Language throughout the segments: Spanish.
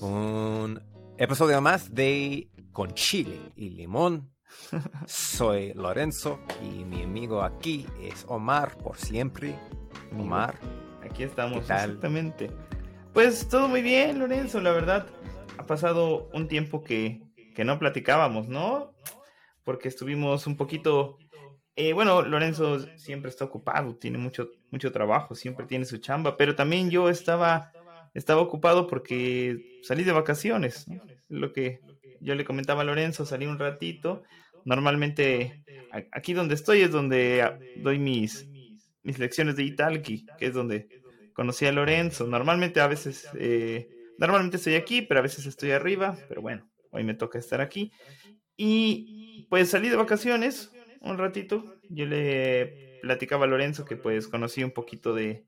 un episodio más de Con Chile y Limón. Soy Lorenzo y mi amigo aquí es Omar por siempre. Omar. Aquí estamos, exactamente. Pues todo muy bien, Lorenzo, la verdad. Ha pasado un tiempo que, que no platicábamos, ¿no? Porque estuvimos un poquito... Eh, bueno, Lorenzo siempre está ocupado, tiene mucho, mucho trabajo, siempre tiene su chamba, pero también yo estaba estaba ocupado porque salí de vacaciones. Lo que yo le comentaba a Lorenzo, salí un ratito. Normalmente aquí donde estoy es donde doy mis, mis lecciones de Italki, que es donde conocí a Lorenzo. Normalmente a veces, eh, normalmente estoy aquí, pero a veces estoy arriba. Pero bueno, hoy me toca estar aquí. Y pues salí de vacaciones un ratito. Yo le platicaba a Lorenzo que pues conocí un poquito de,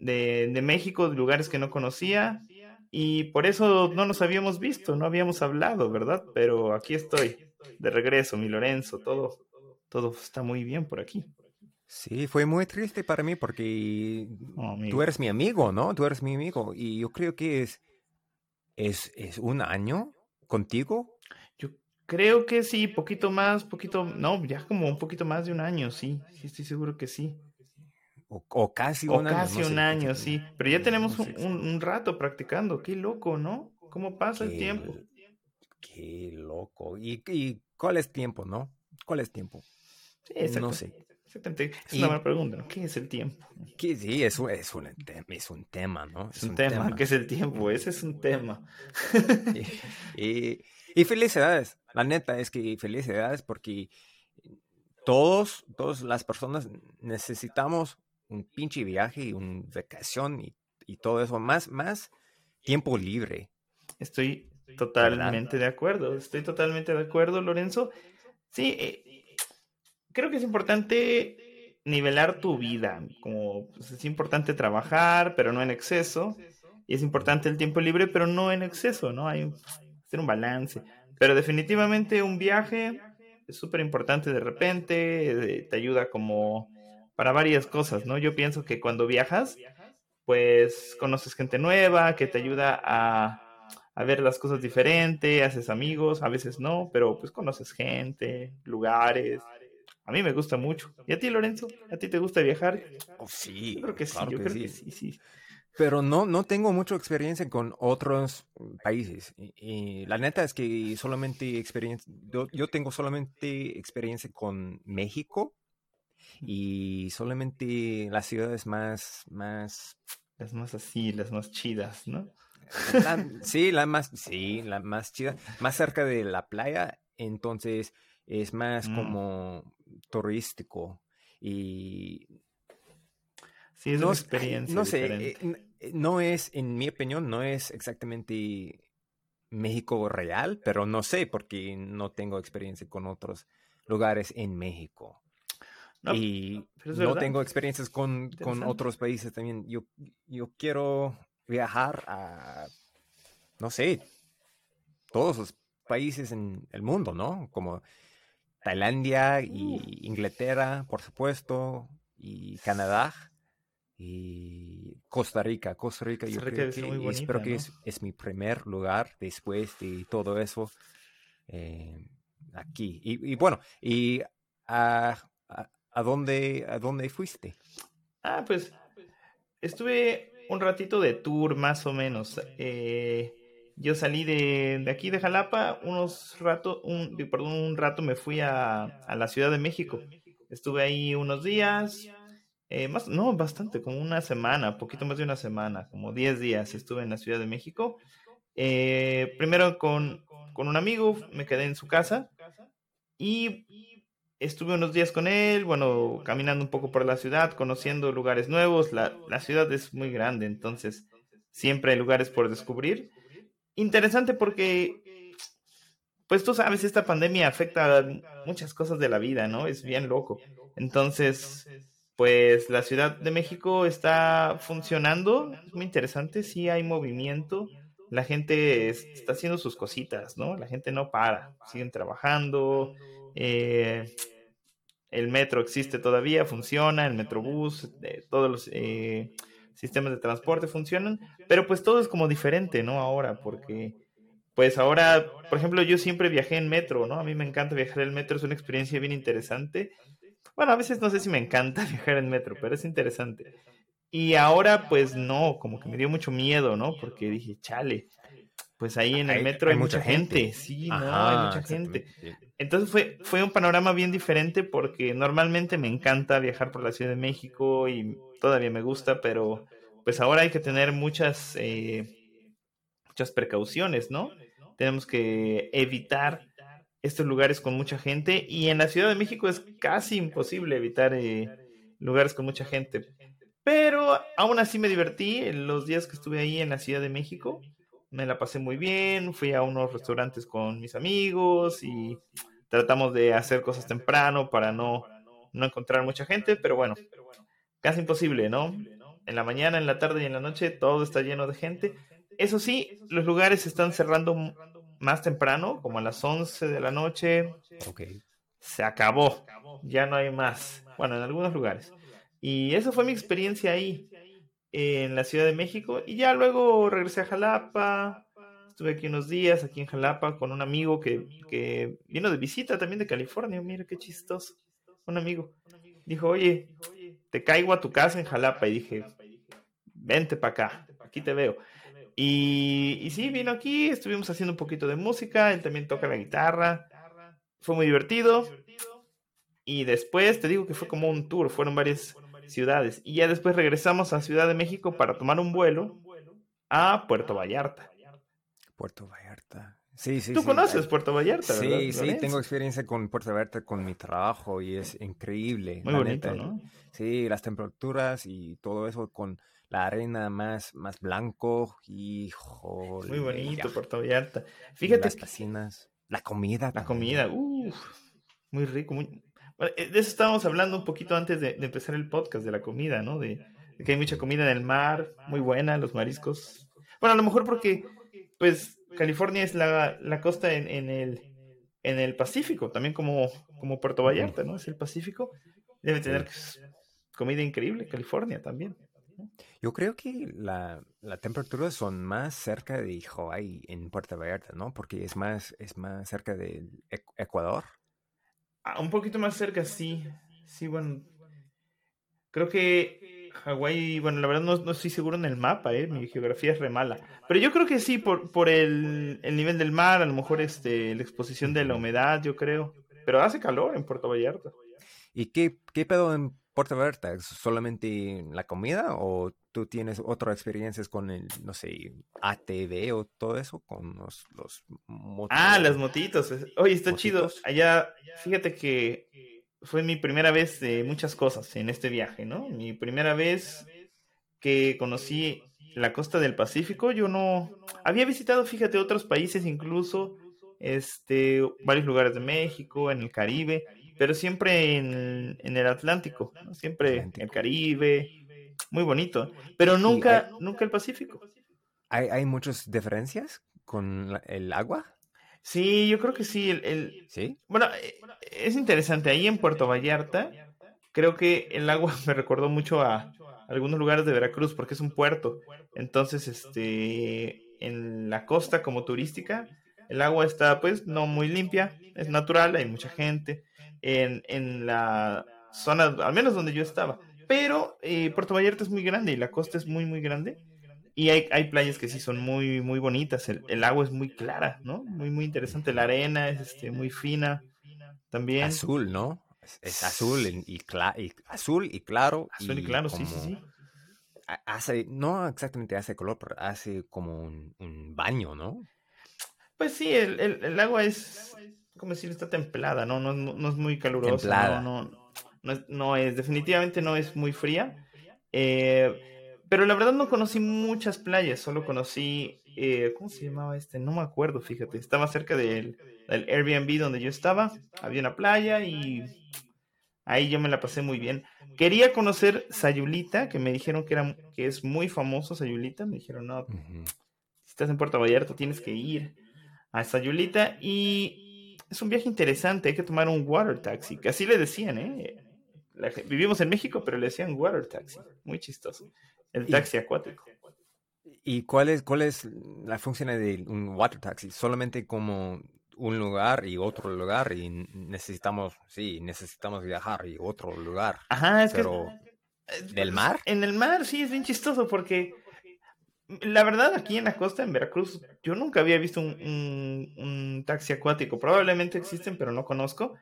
de, México, de lugares que no conocía, y por eso no nos habíamos visto, no habíamos hablado, ¿verdad? Pero aquí estoy, de regreso, mi Lorenzo, todo, todo está muy bien por aquí. Sí, fue muy triste para mí porque oh, tú eres mi amigo, ¿no? Tú eres mi amigo y yo creo que es, es, es un año contigo. Yo creo que sí, poquito más, poquito, no, ya como un poquito más de un año, sí, sí, estoy seguro que sí. O, casi un año. casi un año, sí. Pero ya tenemos un, rato practicando. Qué loco, ¿no? ¿Cómo pasa el tiempo? Qué loco. ¿Y, cuál es tiempo, no? ¿Cuál es tiempo? Sí, no sé. Exactamente. Es una buena pregunta, ¿no? ¿Qué es el tiempo? sí, es, un, es, un, es un tema, ¿no? Es, un, tema. ¿Qué es el tiempo? Ese es un tema. y, y, felicidades. La neta es que felicidades porque todos, todas las personas necesitamos un pinche viaje y una vacación y, todo eso, más, más tiempo libre. Estoy totalmente de acuerdo, estoy totalmente de acuerdo, Lorenzo. Sí, eh, creo que es importante nivelar tu vida, como pues, es importante trabajar, pero no en exceso, y es importante el tiempo libre, pero no en exceso, ¿no? Hay hacer un balance. Pero definitivamente un viaje es súper importante de repente, eh, te ayuda como para varias cosas, ¿no? Yo pienso que cuando viajas, pues conoces gente nueva que te ayuda a, ver las cosas diferentes, haces amigos, a veces no, pero pues conoces gente, lugares. A mí me gusta mucho. ¿Y a ti, Lorenzo? ¿A ti te gusta viajar? Oh, sí. Yo creo que sí, yo creo que sí, sí. Pero no, no tengo mucha experiencia con otros países. Y, la neta es que solamente experiencia, yo tengo solamente experiencia con México y solamente las ciudades más, más... Las más así, las más chidas, ¿no? sí, la más, sí, la más chida, más cerca de la playa, entonces es más mm. como turístico y sí es no, una experiencia no sé eh, eh, no es en mi opinión no es exactamente México real pero no sé porque no tengo experiencia con otros lugares en México y no tengo experiencias con, con, otros países también. Yo, yo quiero viajar a, no sé, todos los países en el mundo, ¿no? Como Tailandia y Inglaterra, por supuesto, y Canadá y Costa Rica. Costa Rica, yo creo que, espero que es, mi primer lugar después de todo eso eh, aquí. Y, bueno, y a, ¿A dónde, ¿A dónde fuiste? Ah, pues estuve un ratito de tour más o menos. Eh, yo salí de, aquí de Jalapa, unos rato, un, perdón, un rato me fui a, a, la Ciudad de México. Estuve ahí unos días, eh, más, no, bastante, como una semana, poquito más de una semana, como 10 días estuve en la Ciudad de México. Eh, primero con, con un amigo, me quedé en su casa y estuve unos días con él, bueno, caminando un poco por la ciudad, conociendo lugares nuevos. La, ciudad es muy grande, entonces siempre hay lugares por descubrir. Interesante porque, pues tú sabes, esta pandemia afecta muchas cosas de la vida, ¿no? Es bien loco. Entonces, pues la Ciudad de México está funcionando, es muy interesante, sí hay movimiento. La gente está haciendo sus cositas, ¿no? La gente no para, siguen trabajando, eh, el metro existe todavía, funciona, el metrobús, todos los... Eh, sistemas de transporte funcionan, pero pues todo es como diferente, ¿no? Ahora, porque pues ahora, por ejemplo, yo siempre viajé en metro, ¿no? A mí me encanta viajar en metro, es una experiencia bien interesante. Bueno, a veces no sé si me encanta viajar en metro, pero es interesante. Y ahora, pues no, como que me dio mucho miedo, ¿no? Porque dije, chale, pues ahí en el metro hay, mucha gente. Sí, no, hay mucha gente. Entonces fue, fue un panorama bien diferente porque normalmente me encanta viajar por la Ciudad de México y todavía me gusta, pero pues ahora hay que tener muchas, eh, muchas precauciones, ¿no? Tenemos que evitar estos lugares con mucha gente y en la Ciudad de México es casi imposible evitar eh, lugares con mucha gente. Pero aún así me divertí en los días que estuve ahí en la Ciudad de México. Me la pasé muy bien, fui a unos restaurantes con mis amigos y tratamos de hacer cosas temprano para no, no encontrar mucha gente, pero bueno, casi imposible, ¿no? En la mañana, en la tarde y en la noche todo está lleno de gente. Eso sí, los lugares se están cerrando más temprano, como a las 11 de la noche. Okay. Se acabó, ya no hay más. Bueno, en algunos lugares. Y esa fue mi experiencia ahí, en la Ciudad de México. Y ya luego regresé a Jalapa, Estuve aquí unos días, aquí en Jalapa, con un amigo que, que vino de visita también de California. Mira qué chistoso. Un amigo. Dijo, oye, te caigo a tu casa en Jalapa. Y dije, vente para acá, aquí te veo. Y, y sí, vino aquí, estuvimos haciendo un poquito de música, él también toca la guitarra. Fue muy divertido. Y después te digo que fue como un tour, fueron varias ciudades. Y ya después regresamos a Ciudad de México para tomar un vuelo a Puerto Vallarta. Puerto Vallarta. Sí, sí. Tú conoces Puerto Vallarta, ¿verdad? Sí, sí, tengo experiencia con Puerto Vallarta con mi trabajo y es increíble. Muy bonito, ¿no? Sí, las temperaturas y todo eso con la arena más, más blanco y Muy bonito Puerto Vallarta. Fíjate. Las piscinas, la comida. La comida, uff, muy rico. Muy... Eh, de eso estábamos hablando un poquito antes de, empezar el podcast, de la comida, ¿no? De, de, que hay mucha comida en el mar, muy buena, los mariscos. Bueno, a lo mejor porque pues California es la, costa en, en, el, en el Pacífico, también como, como Puerto Vallarta, ¿no? Es el Pacífico. Debe tener comida increíble, California también. Yo creo que la, la temperatura son más cerca de Hawaii en Puerto Vallarta, ¿no? Porque es más, es más cerca del Ecuador. Ah, un poquito más cerca, sí. Sí, bueno. Creo que Hawái, bueno, la verdad no, estoy seguro en el mapa, ¿eh? mi geografía es re mala. Pero yo creo que sí, por, por el, nivel del mar, a lo mejor este, la exposición de la humedad, yo creo. Pero hace calor en Puerto Vallarta. ¿Y qué, qué pedo en Puerto Vallarta? ¿Solamente la comida o tú tienes otras experiencias con el, no sé, ATV o todo eso? Con los, los Ah, las motitos. Oye, está chido. Allá, fíjate que fue mi primera vez de muchas cosas en este viaje, ¿no? Mi primera vez que conocí la costa del Pacífico, yo no había visitado, fíjate, otros países incluso, este, varios lugares de México, en el Caribe, pero siempre en, el Atlántico, siempre en el Caribe, muy bonito, pero nunca, nunca el Pacífico. ¿Hay, ¿Hay muchas diferencias con el agua? Sí, yo creo que sí. El, ¿Sí? Bueno, eh, es interesante. Ahí en Puerto Vallarta, creo que el agua me recordó mucho a algunos lugares de Veracruz porque es un puerto. Entonces, este, en la costa como turística, el agua está pues no muy limpia, es natural, hay mucha gente. En, en la zona, al menos donde yo estaba. Pero eh, Puerto Vallarta es muy grande y la costa es muy, muy grande. Y hay, hay playas que sí son muy, muy bonitas. El, agua es muy clara, ¿no? Muy, muy interesante. La arena es este, muy fina también. Azul, ¿no? Es, azul y, azul y claro. Azul y, claro, sí, sí, sí. Hace, no exactamente hace color, pero hace como un, baño, ¿no? Pues sí, el, el, agua es, como decir, está templada, ¿no? No, no, es muy calurosa. No, no, es, no es, definitivamente no es muy fría. Eh, pero la verdad no conocí muchas playas, solo conocí, eh, ¿cómo se llamaba este? No me acuerdo, fíjate. Estaba cerca del, Airbnb donde yo estaba, había una playa y ahí yo me la pasé muy bien. Quería conocer Sayulita, que me dijeron que, era, que es muy famoso Sayulita. Me dijeron, no, si estás en Puerto Vallarta tienes que ir a Sayulita. Y es un viaje interesante, hay que tomar un water taxi, que así le decían, ¿eh? Vivimos en México, pero le decían water taxi, muy chistoso. el taxi acuático. ¿Y cuál es, cuál es la función de un water taxi? Solamente como un lugar y otro lugar y necesitamos, sí, necesitamos viajar y otro lugar. Ajá, es Pero, que... ¿Del mar? En el mar, sí, es bien chistoso porque la verdad aquí en la costa, en Veracruz, yo nunca había visto un, un, taxi acuático. Probablemente existen, pero no conozco.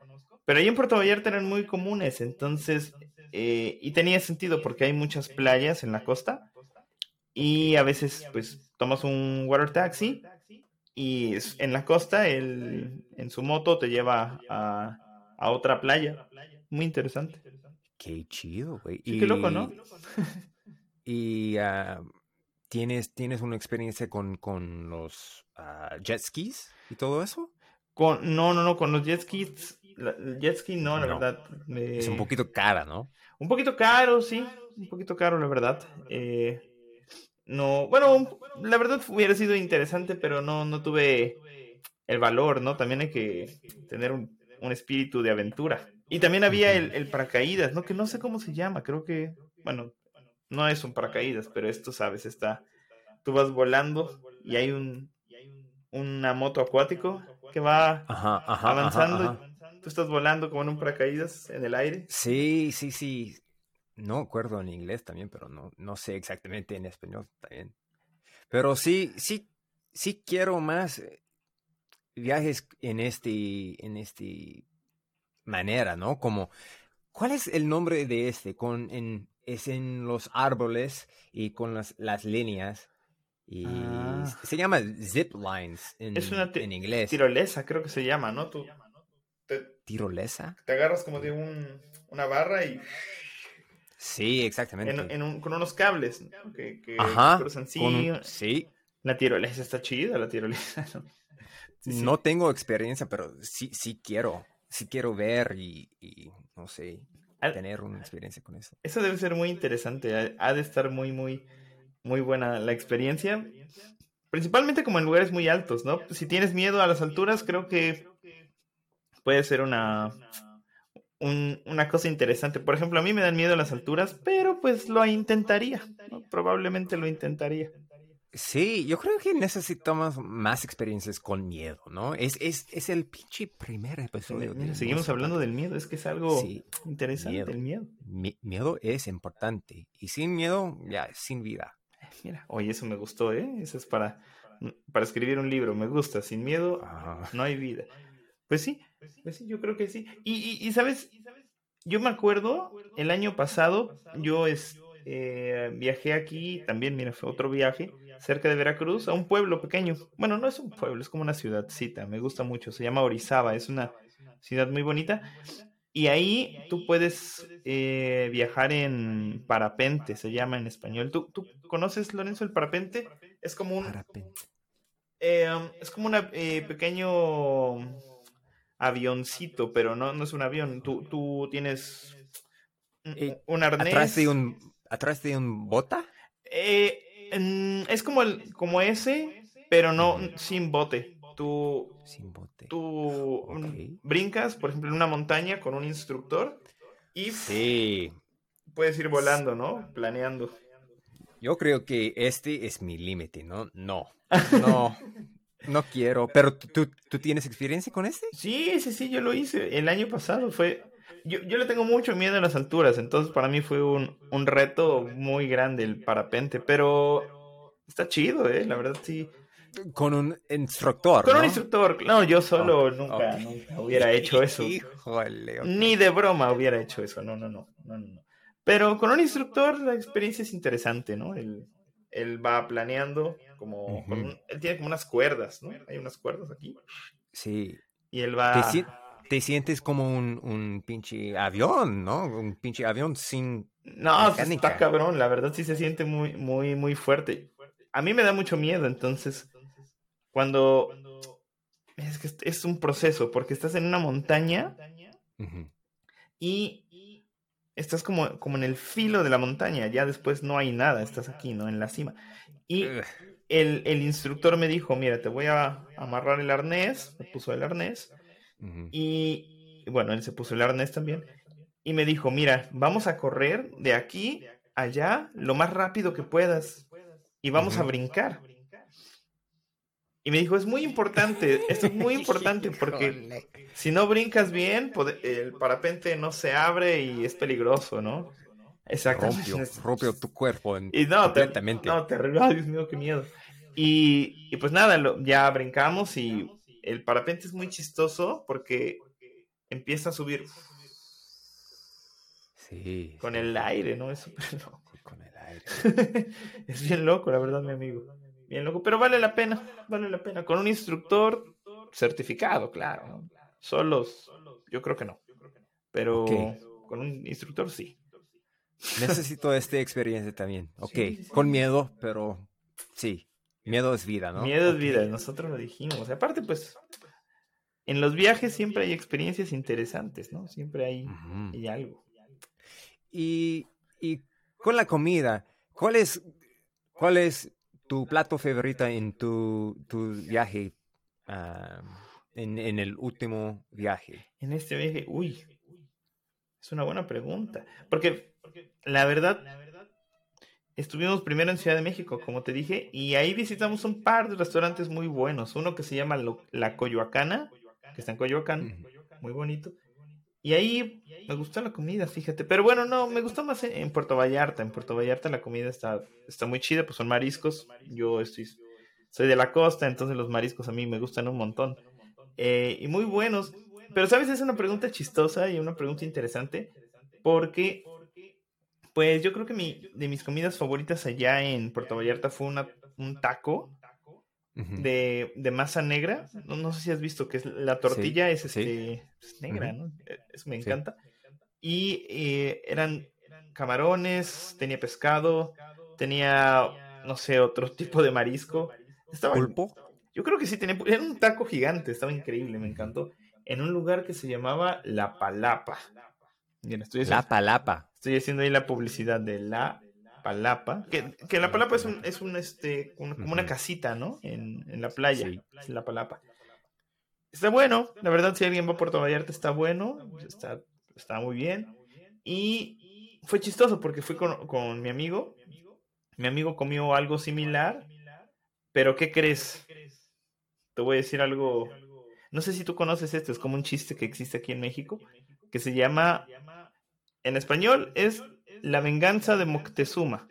Pero ahí en Puerto Vallarta eran muy comunes, entonces, eh, y tenía sentido porque hay muchas playas en la costa y a veces pues tomas un water taxi y en la costa él en su moto te lleva a, a otra playa. Muy interesante. Qué chido, güey. qué loco, ¿no? y uh, ¿tienes, ¿tienes una experiencia con, con los uh, jet skis y todo eso? Con, no, no, no, con los jet skis, el jet ski no, la verdad. Es un poquito cara, ¿no? Un poquito caro, sí, un poquito caro, la verdad. Eh, no, bueno, la verdad hubiera sido interesante, pero no, no tuve el valor, ¿no? También hay que tener un, espíritu de aventura. Y también había el, paracaídas, ¿no? Que no sé cómo se llama, creo que, bueno, no es un paracaídas, pero esto, ¿sabes? Está, tú vas volando y hay un, una moto acuático que va avanzando. Tú estás volando como en un paracaídas en el aire. Sí, sí, sí no acuerdo en inglés también, pero no, no sé exactamente en español también. Pero sí, sí, sí quiero más eh, viajes en este, en este manera, ¿no? Como, ¿cuál es el nombre de este? Con, en, es en los árboles y con las, las líneas. Y ah. se llama zip lines en, es una en inglés. Tirolesa, creo que se llama, ¿no? Tú, ¿Tirolesa? Te agarras como de un, una barra y Sí, exactamente. con unos cables que, cruzan sí. La tirolesa está chida, la tirolesa. No tengo experiencia, pero sí, sí quiero. Sí quiero ver y, no sé, tener una experiencia con eso. Eso debe ser muy interesante. Ha de estar muy, muy, muy buena la experiencia. Principalmente como en lugares muy altos, ¿no? Si tienes miedo a las alturas, creo que puede ser una, una cosa interesante. Por ejemplo, a mí me dan miedo las alturas, pero pues lo intentaría. Probablemente lo intentaría. Sí, yo creo que necesitamos más experiencias con miedo, ¿no? Es, es, es el pinche primer episodio. seguimos hablando del miedo, es que es algo interesante el miedo. miedo es importante y sin miedo, ya, sin vida. Mira, oye, eso me gustó, ¿eh? Eso es para, para escribir un libro, me gusta. Sin miedo, ah. no hay vida. Pues sí, pues sí, yo creo que sí. Y, y, sabes, yo me acuerdo, el año pasado, yo es, eh, viajé aquí, también, mira, fue otro viaje, cerca de Veracruz, a un pueblo pequeño. Bueno, no es un pueblo, es como una ciudadcita, me gusta mucho, se llama Orizaba, es una ciudad muy bonita. Y ahí tú puedes eh, viajar en parapente, se llama en español. ¿Tú, ¿Tú, conoces, Lorenzo, el parapente? Es como un... Eh, es como un pequeño avioncito, pero no, no es un avión. Tú, tú tienes un, arnés. ¿Atrás de un, atrás de un bota? Eh, es como, el, como ese, pero no sin bote. Tú, sin bote. Tú brincas, por ejemplo, en una montaña con un instructor y sí. puedes ir volando, ¿no? Planeando. Yo creo que este es mi límite, ¿no? No. No. No quiero, pero ¿tú, ¿tú tienes experiencia con este? Sí, sí, sí, yo lo hice el año pasado. Fue, yo, yo le tengo mucho miedo a las alturas, entonces para mí fue un, un reto muy grande el parapente, pero está chido, ¿eh? La verdad sí. Con un instructor. Con un instructor. No, yo solo nunca, nunca, hubiera hecho eso. Híjole. Ni de broma hubiera hecho eso. No, no, no, no, no. Pero con un instructor la experiencia es interesante, ¿no? El, él va planeando como... él tiene como unas cuerdas, ¿no? Hay unas cuerdas aquí. Sí. Y él va... Te, sientes como un, un, pinche avión, ¿no? Un pinche avión sin... No, está cabrón, la verdad sí se siente muy, muy, muy fuerte. A mí me da mucho miedo, entonces, cuando... Es que es un proceso, porque estás en una montaña y estás como, como en el filo de la montaña, ya después no hay nada, estás aquí, ¿no? En la cima. Y el, el instructor me dijo, mira, te voy a amarrar el arnés, me puso el arnés, y bueno, él se puso el arnés también, y me dijo, mira, vamos a correr de aquí allá lo más rápido que puedas y vamos a brincar. Y me dijo, es muy importante, esto es muy importante porque si no brincas bien, el parapente no se abre y es peligroso, ¿no? Exactamente. Rompió, tu cuerpo y no, completamente. no, terrible. Ay, Dios mío, qué miedo. Y, pues nada, ya brincamos y el parapente es muy chistoso porque empieza a subir. Sí. Con el aire, ¿no? Es súper loco. Con el aire. es bien loco, la verdad, mi amigo. Bien loco, pero vale la pena, vale la pena. Con un instructor certificado, claro. Solos, yo creo que no. Pero con un instructor sí. Necesito esta experiencia también. Ok, con miedo, pero sí. Miedo es vida, ¿no? Miedo es vida, nosotros lo dijimos. Aparte, pues, en los viajes siempre hay experiencias interesantes, ¿no? Siempre hay, algo. Y, con la comida, ¿cuál es, cuál es tu plato favorito en tu, viaje, ah, en, en, el último viaje? En este viaje, uy, es una buena pregunta. Porque la verdad, estuvimos primero en Ciudad de México, como te dije, y ahí visitamos un par de restaurantes muy buenos. Uno que se llama La Coyoacana, que está en Coyoacán, muy bonito. Y ahí me gustó la comida, fíjate. Pero bueno, no, me gustó más en, Puerto Vallarta. En Puerto Vallarta la comida está, está muy chida, pues son mariscos. Yo estoy, soy de la costa, entonces los mariscos a mí me gustan un montón. Eh, y muy buenos. Pero, ¿sabes? Es una pregunta chistosa y una pregunta interesante. Porque, pues yo creo que mi, de mis comidas favoritas allá en Puerto Vallarta fue una, un taco de, de, masa negra. No, no, sé si has visto que es, la tortilla es, este, negra, ¿no? Eso me encanta. Y eh, eran camarones, tenía pescado, tenía, no sé, otro tipo de marisco. Estaba, ¿Pulpo? Yo creo que sí, tenía, era un taco gigante, estaba increíble, me encantó. En un lugar que se llamaba La Palapa. estoy la Palapa. Estoy haciendo ahí la publicidad de La Palapa. Que, que La Palapa es un, es un este, como una casita, ¿no? En, en la playa. Sí. La Palapa. Está bueno, la verdad, si alguien va a Puerto Vallarta, está bueno. Está, está muy bien. Y fue chistoso porque fui con, con mi amigo. Mi amigo comió algo similar. Pero, ¿qué crees? Te voy a decir algo. No sé si tú conoces esto, es como un chiste que existe aquí en México, que se llama, en español es La venganza de Moctezuma.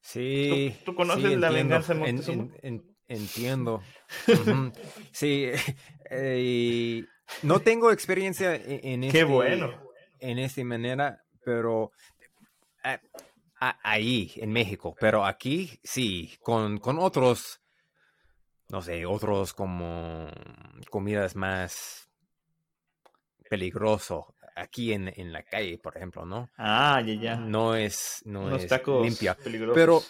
Sí. ¿Tú, conoces La venganza de Moctezuma? entiendo. Sí, eh, no tengo experiencia e, en, este, bueno. en esta manera, pero eh, ahí, en México, pero aquí sí, con, con otros no sé, otros como comidas más peligroso aquí en, en la calle, por ejemplo, ¿no? Ah, ya, ya. No es, no es limpia. Pero,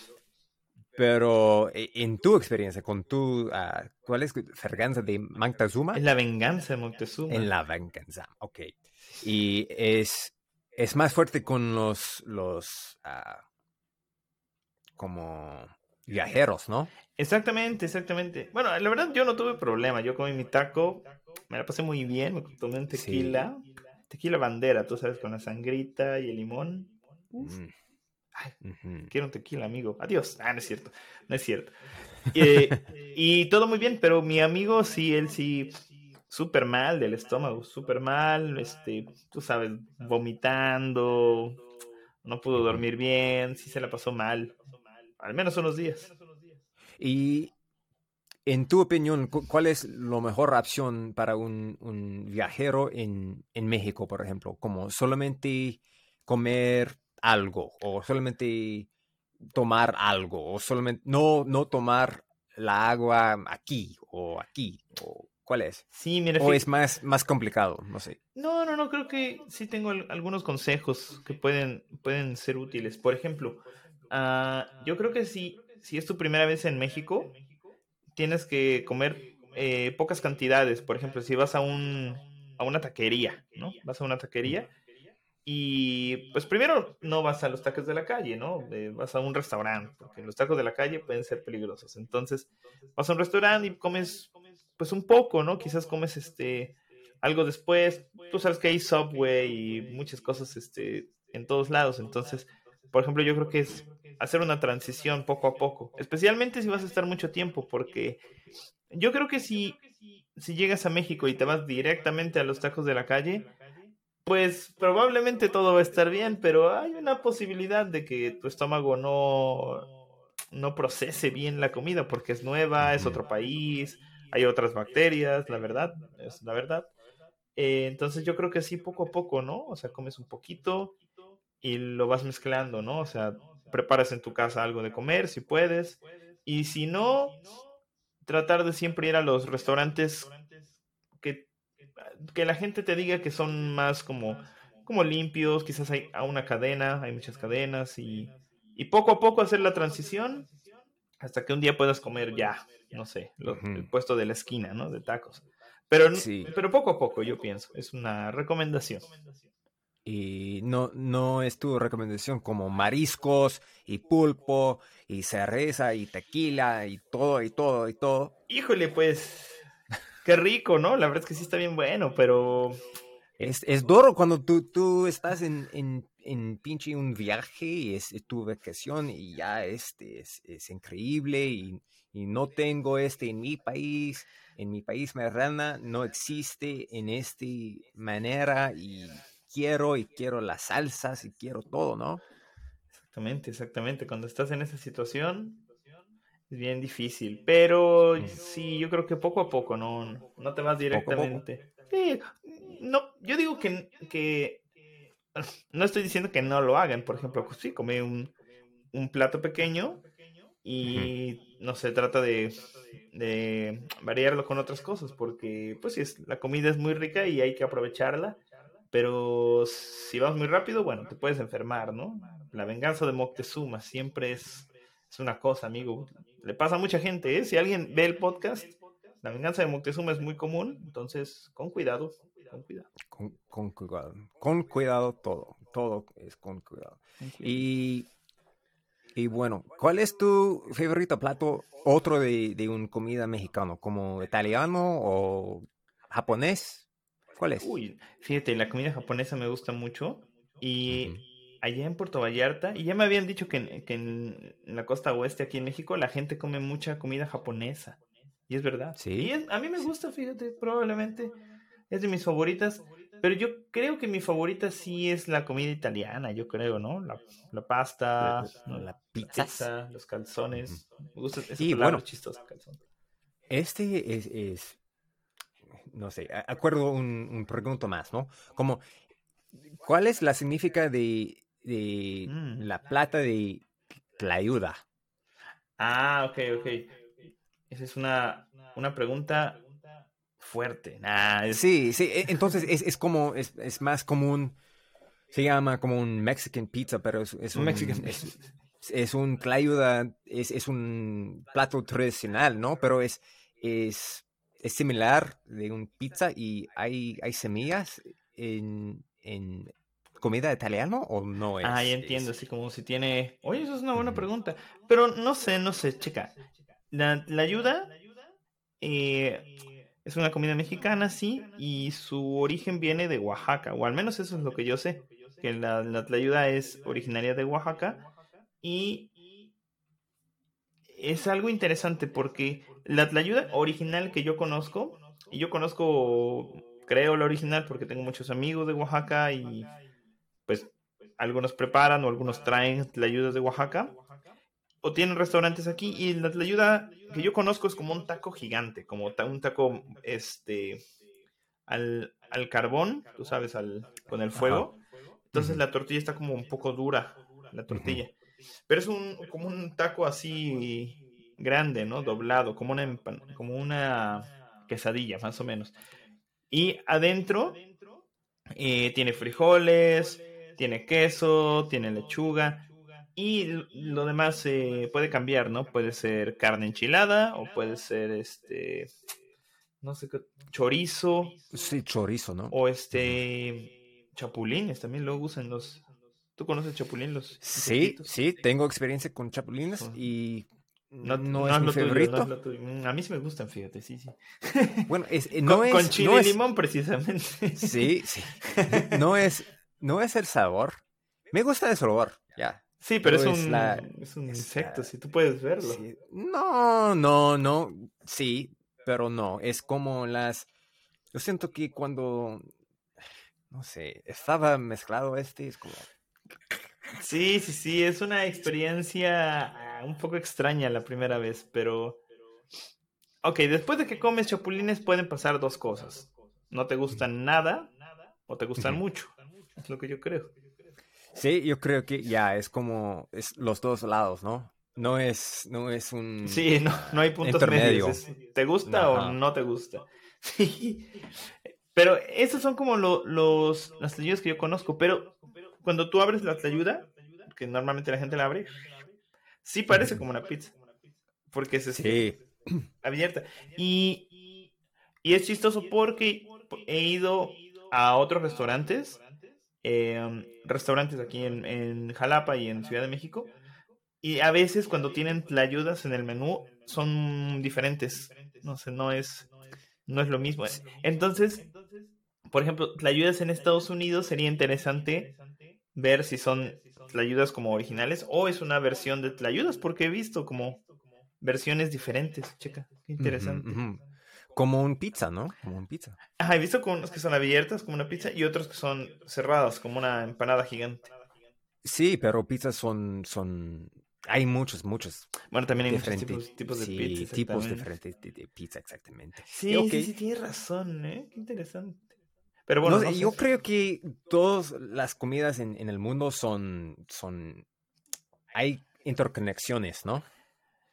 pero e, en tu experiencia, con tu, uh, ¿cuál es? ¿Venganza de Moctezuma? Es la venganza de Moctezuma. En la venganza, ok. Y es, es más fuerte con los, los, uh, como viajeros, ¿no? Exactamente, exactamente. Bueno, la verdad yo no tuve problema. Yo comí mi taco, me la pasé muy bien, me tomé un tequila. Tequila bandera, tú sabes, con la sangrita y el limón. Mm. Ay, quiero un tequila, amigo. Adiós. Ah, no es cierto. No es cierto. Eh, y todo muy bien, pero mi amigo sí, él sí, súper mal del estómago, súper mal, este, tú sabes, vomitando, no pudo dormir bien, sí se la pasó mal al menos unos días. Y en tu opinión, ¿cuál es la mejor opción para un, viajero en, México, por ejemplo? Como solamente comer algo o solamente tomar algo o solamente no, no tomar la agua aquí o aquí o cuál es? Sí, mira, o es más, más complicado, no sé. No, no, no, creo que sí tengo algunos consejos que pueden, pueden ser útiles. Por ejemplo, Uh, yo creo que si, si es tu primera vez en México, tienes que comer eh, pocas cantidades. Por ejemplo, si vas a, un, a una taquería, ¿no? Vas a una taquería y pues primero no vas a los tacos de la calle, ¿no? Eh, vas a un restaurante, porque los tacos de la calle pueden ser peligrosos. Entonces, vas a un restaurante y comes pues un poco, ¿no? Quizás comes este algo después. Tú sabes que hay Subway y muchas cosas este en todos lados, entonces por ejemplo, yo creo que es hacer una transición poco a poco, especialmente si vas a estar mucho tiempo, porque yo creo que si, si llegas a México y te vas directamente a los tacos de la calle, pues probablemente todo va a estar bien, pero hay una posibilidad de que tu estómago no, no procese bien la comida porque es nueva, es otro país, hay otras bacterias, la verdad, es la verdad. Eh, entonces yo creo que así poco a poco, ¿no? O sea, comes un poquito y lo vas mezclando, ¿no? O sea, preparas en tu casa algo de comer si puedes. Y si no, tratar de siempre ir a los restaurantes que, que la gente te diga que son más como, como limpios, quizás hay a una cadena, hay muchas cadenas y, y poco a poco hacer la transición hasta que un día puedas comer ya, no sé, el puesto de la esquina, ¿no? De tacos. Pero, pero poco a poco, yo pienso, es una recomendación. Y no, no es tu recomendación como mariscos y pulpo y cerveza y tequila y todo y todo y todo. Híjole, pues, qué rico, ¿no? La verdad es que sí está bien bueno, pero... Es, es duro cuando tú, tú estás en, en, en pinche un viaje y es, tu vacación y ya este es, es increíble y, y, no tengo este en mi país, en mi país merana no existe en esta manera y quiero y quiero las salsas y quiero todo, ¿no? Exactamente, exactamente. Cuando estás en esa situación es bien difícil, pero sí, yo creo que poco a poco, no, no te vas directamente. Sí, no, yo digo que, que no estoy diciendo que no lo hagan, por ejemplo, pues sí, come un, un plato pequeño y no se trata de, de variarlo con otras cosas, porque pues sí, es, la comida es muy rica y hay que aprovecharla pero si vas muy rápido, bueno, te puedes enfermar, ¿no? La venganza de Moctezuma siempre es, es una cosa, amigo. Le pasa a mucha gente, ¿eh? Si alguien ve el podcast, la venganza de Moctezuma es muy común, entonces con cuidado, con cuidado. Con, cuidado, con cuidado todo, todo es con cuidado. Y, y bueno, ¿cuál es tu favorito plato, otro de, de un comida mexicano, como italiano o japonés? ¿Cuál es? Uy, fíjate, la comida japonesa me gusta mucho. Y allá en Puerto Vallarta, y ya me habían dicho que, en, la costa oeste, aquí en México, la gente come mucha comida japonesa. Y es verdad. Sí. Y a mí me gusta, fíjate, probablemente es de mis favoritas. Pero yo creo que mi favorita sí es la comida italiana, yo creo, ¿no? La, la pasta, la, pizza, los calzones. Me gusta y bueno, chistoso. Este es, es no sé, acuerdo un, un pregunto más, ¿no? Como, ¿cuál es la significa de, de mm. la plata de ayuda? Ah, ok, ok. Esa es una, una pregunta fuerte. Sí, sí, e, entonces es, es como, es, es, más común, se llama como un Mexican pizza, pero es, es un, Mexican es, es un clayuda, es, es un plato tradicional, ¿no? Pero es, es es similar de un pizza y hay, hay semillas en, en comida italiana o no es? Ah, ya entiendo, así como si tiene... Oye, eso es una buena pregunta. Pero no sé, no sé, chica. La, la ayuda eh, es una comida mexicana, sí, y su origen viene de Oaxaca, o al menos eso es lo que yo sé, que la, la ayuda es originaria de Oaxaca y es algo interesante porque la tlayuda original que yo conozco, y yo conozco, creo la original porque tengo muchos amigos de Oaxaca y pues algunos preparan o algunos traen tlayudas de Oaxaca o tienen restaurantes aquí y la tlayuda que yo conozco es como un taco gigante, como un taco este al, al carbón, tú sabes, al, con el fuego. Entonces la tortilla está como un poco dura, la tortilla. Pero es un, como un taco así grande, ¿no? Doblado, como una, como una quesadilla, más o menos. Y adentro eh, tiene frijoles, tiene queso, tiene lechuga. Y lo demás eh, puede cambiar, ¿no? Puede ser carne enchilada o puede ser este. No sé qué. Chorizo. Sí, chorizo, ¿no? O este. Chapulines también lo usan los, ¿Tú conoces chapulín? Los, sí, sí, tengo experiencia con chapulines y no, no, es, mi favorito. Mm, a mí sí me gustan, fíjate, sí, sí. Bueno, es, no con, es... Con chile y limón, precisamente. Sí, sí. No es, no es el sabor. Me gusta el sabor, ya. Sí, pero, es, un, es un insecto, si tú puedes verlo. No, no, no, sí, pero no, es como las... Yo siento que cuando, no sé, estaba mezclado este, es como... Sí, sí, sí, es una experiencia ah, un poco extraña la primera vez, pero... Ok, después de que comes chapulines pueden pasar dos cosas. No te gustan nada o te gustan mucho. Es lo que yo creo. Sí, yo creo que ya es como es los dos lados, ¿no? No es, no es un. Sí, no, no hay puntos medios. ¿Te gusta o no te gusta? Sí. Pero esos son como los, las ayudas que yo conozco. Pero cuando tú abres la ayuda, que normalmente la gente la abre, sí parece como una pizza. Porque es sí. abierta. Y, y es chistoso porque he ido a otros restaurantes Em, restaurantes aquí en, en, Jalapa y en Ciudad de México. Y a veces cuando tienen ayudas en el menú son diferentes. No sé, no es, no es lo mismo. Entonces, por ejemplo, ayudas en Estados Unidos sería interesante ver si son ayudas como originales o es una versión de ayudas porque he visto como versiones diferentes. Checa, qué interesante. Como un pizza, ¿no? Como un pizza. Ajá, he visto con unos que son abiertas como una pizza y otros que son cerradas como una empanada gigante. Sí, pero pizzas son, son, hay muchos, muchos. Bueno, también hay diferentes tipos, de sí, pizza. tipos diferentes de, pizza, exactamente. Sí, sí, sí, tienes razón, ¿eh? Qué interesante. Pero bueno, yo creo que todas las comidas en, en, el mundo son, son, hay interconexiones, ¿no?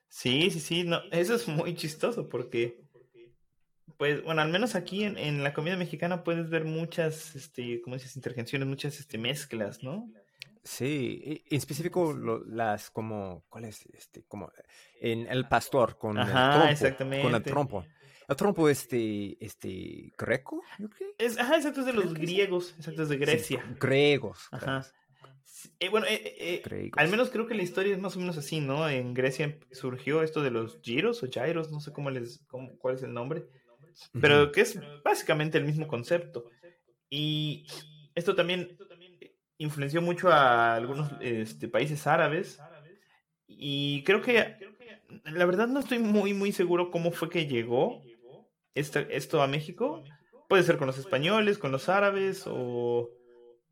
Sí, sí, sí, no, eso es muy chistoso porque pues, bueno, al menos aquí en, en, la comida mexicana puedes ver muchas, este, ¿cómo dices? Intervenciones, muchas este, mezclas, ¿no? Sí, en específico las como, ¿cuál es? Este, como en el pastor con el trompo. Exactamente. Con el trompo. El trompo este, este, greco, Es, ajá, exacto, es de los griegos, exacto, es de Grecia. griegos. Ajá. Eh, bueno, eh, eh, al menos creo que la historia es más o menos así, ¿no? En Grecia surgió esto de los giros o gyros, no sé cómo les, cómo, cuál es el nombre pero que es básicamente el mismo concepto. Y esto también influenció mucho a algunos este, países árabes y creo que la verdad no estoy muy muy seguro cómo fue que llegó esto a México. Puede ser con los españoles, con los árabes o,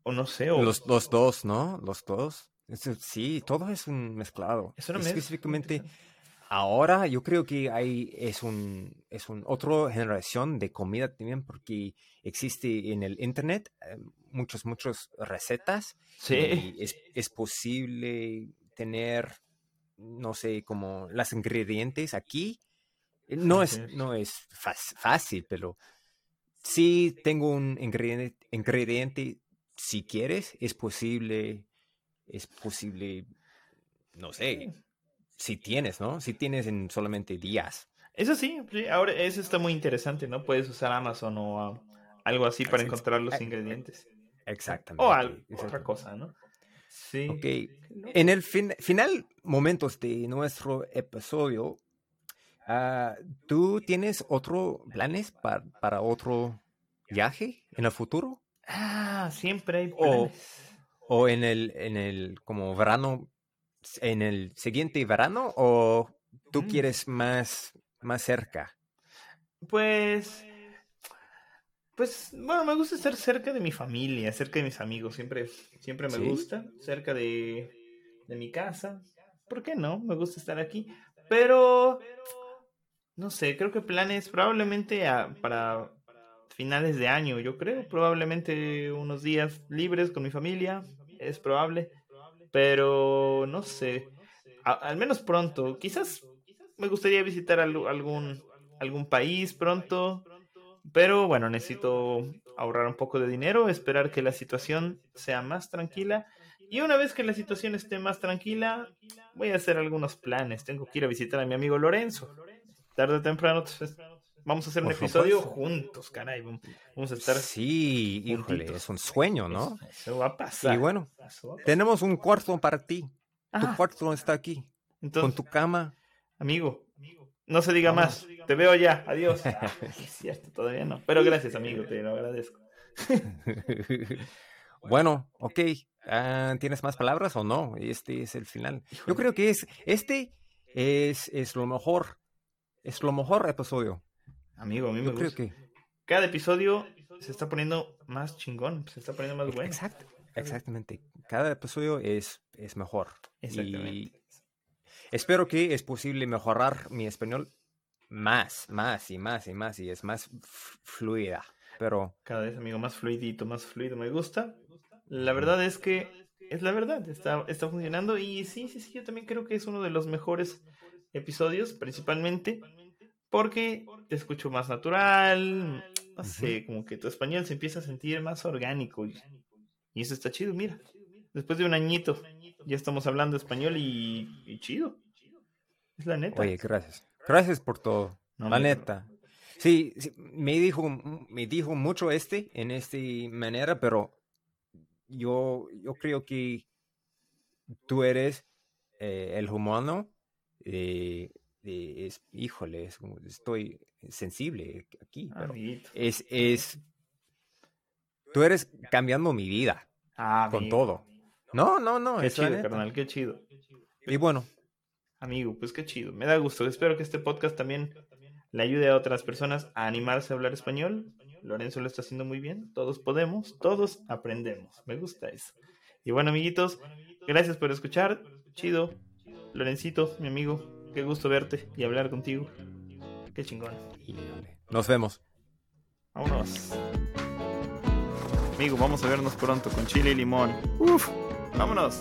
o no sé. O... Los, los dos, ¿no? Los dos. Sí, todo es un mezclado. Es Específicamente ahora yo creo que hay es un es un otra generación de comida también porque existe en el internet eh, muchas muchas recetas sí es, es, posible tener no sé como los ingredientes aquí no es no es fácil pero si tengo un ingrediente ingrediente si quieres es posible es posible no sé si tienes, ¿no? Si tienes en solamente días. Eso sí, ahora eso está muy interesante, ¿no? Puedes usar Amazon o algo así para encontrar los eh, ingredientes. Exactamente. O algo, otra cosa, ¿no? Sí. Ok. En el final momentos de nuestro episodio, ah, ¿tú tienes otros planes para, para, otro viaje en el futuro? Ah, siempre hay planes. O, o en el, en el como verano en el siguiente verano o tú mm. quieres más, más cerca? Pues, pues, bueno, me gusta estar cerca de mi familia, cerca de mis amigos, siempre, siempre me gusta, cerca de, de mi casa. ¿Por qué no? Me gusta estar aquí, pero, no sé, creo que planes probablemente para finales de año, yo creo, probablemente unos días libres con mi familia, es probable. Pero no sé, al menos pronto. Quizás me gustaría visitar algún, algún país pronto. Pero bueno, necesito ahorrar un poco de dinero, esperar que la situación sea más tranquila. Y una vez que la situación esté más tranquila, voy a hacer algunos planes. Tengo que ir a visitar a mi amigo Lorenzo. Tarde o temprano Vamos a hacer un episodio juntos, caray. Vamos a estar. Sí, híjole, es un sueño, ¿no? Eso, va a pasar. Y bueno, tenemos un cuarto para ti. Tu cuarto está aquí. con tu cama. Amigo, no se diga más. Te veo ya. Adiós. es cierto, todavía no. Pero gracias, amigo. Te lo agradezco. Bueno, ok. Ah, ¿Tienes más palabras o no? Este es el final. Yo creo que es este es, es lo mejor. Es lo mejor episodio. Amigo, a mí me Yo creo que Cada episodio se está poniendo más chingón, se está poniendo más bueno. Exacto, exactamente. Cada episodio es, es mejor. Exactamente. Y espero que es posible mejorar mi español más, más y más y más y es más fluida. Pero Cada vez, amigo, más fluidito, más fluido, me gusta. La verdad es que es la verdad, está, está funcionando y sí, sí, sí, yo también creo que es uno de los mejores episodios, principalmente porque te escucho más natural, no sé, como que tu español se empieza a sentir más orgánico y, y eso está chido, mira. Después de un añito ya estamos hablando español y, y chido. Es la neta. oye, gracias. Gracias por todo. No, la neta. Sí, sí, me dijo, me dijo mucho este en esta manera, pero yo, yo creo que tú eres eh, el humano. Eh, de- es, híjole, es estoy sensible aquí. pero Amiguito. es, es, tú eres cambiando mi vida Ah, con amigo. todo. No, no, no. Qué chido, carnal, qué chido. Y bueno, Amigo, pues qué chido. Me da gusto. Espero que este podcast también le ayude a otras personas a animarse a hablar español. Lorenzo lo está haciendo muy bien. Todos podemos, todos aprendemos. Me gusta eso. Y bueno, amiguitos, gracias por escuchar. Chido. Lorencito, mi amigo, qué gusto verte y hablar contigo. Qué chingón. nos vemos. Vámonos. Amigo, vamos a vernos pronto con chile y limón. Uf, vámonos.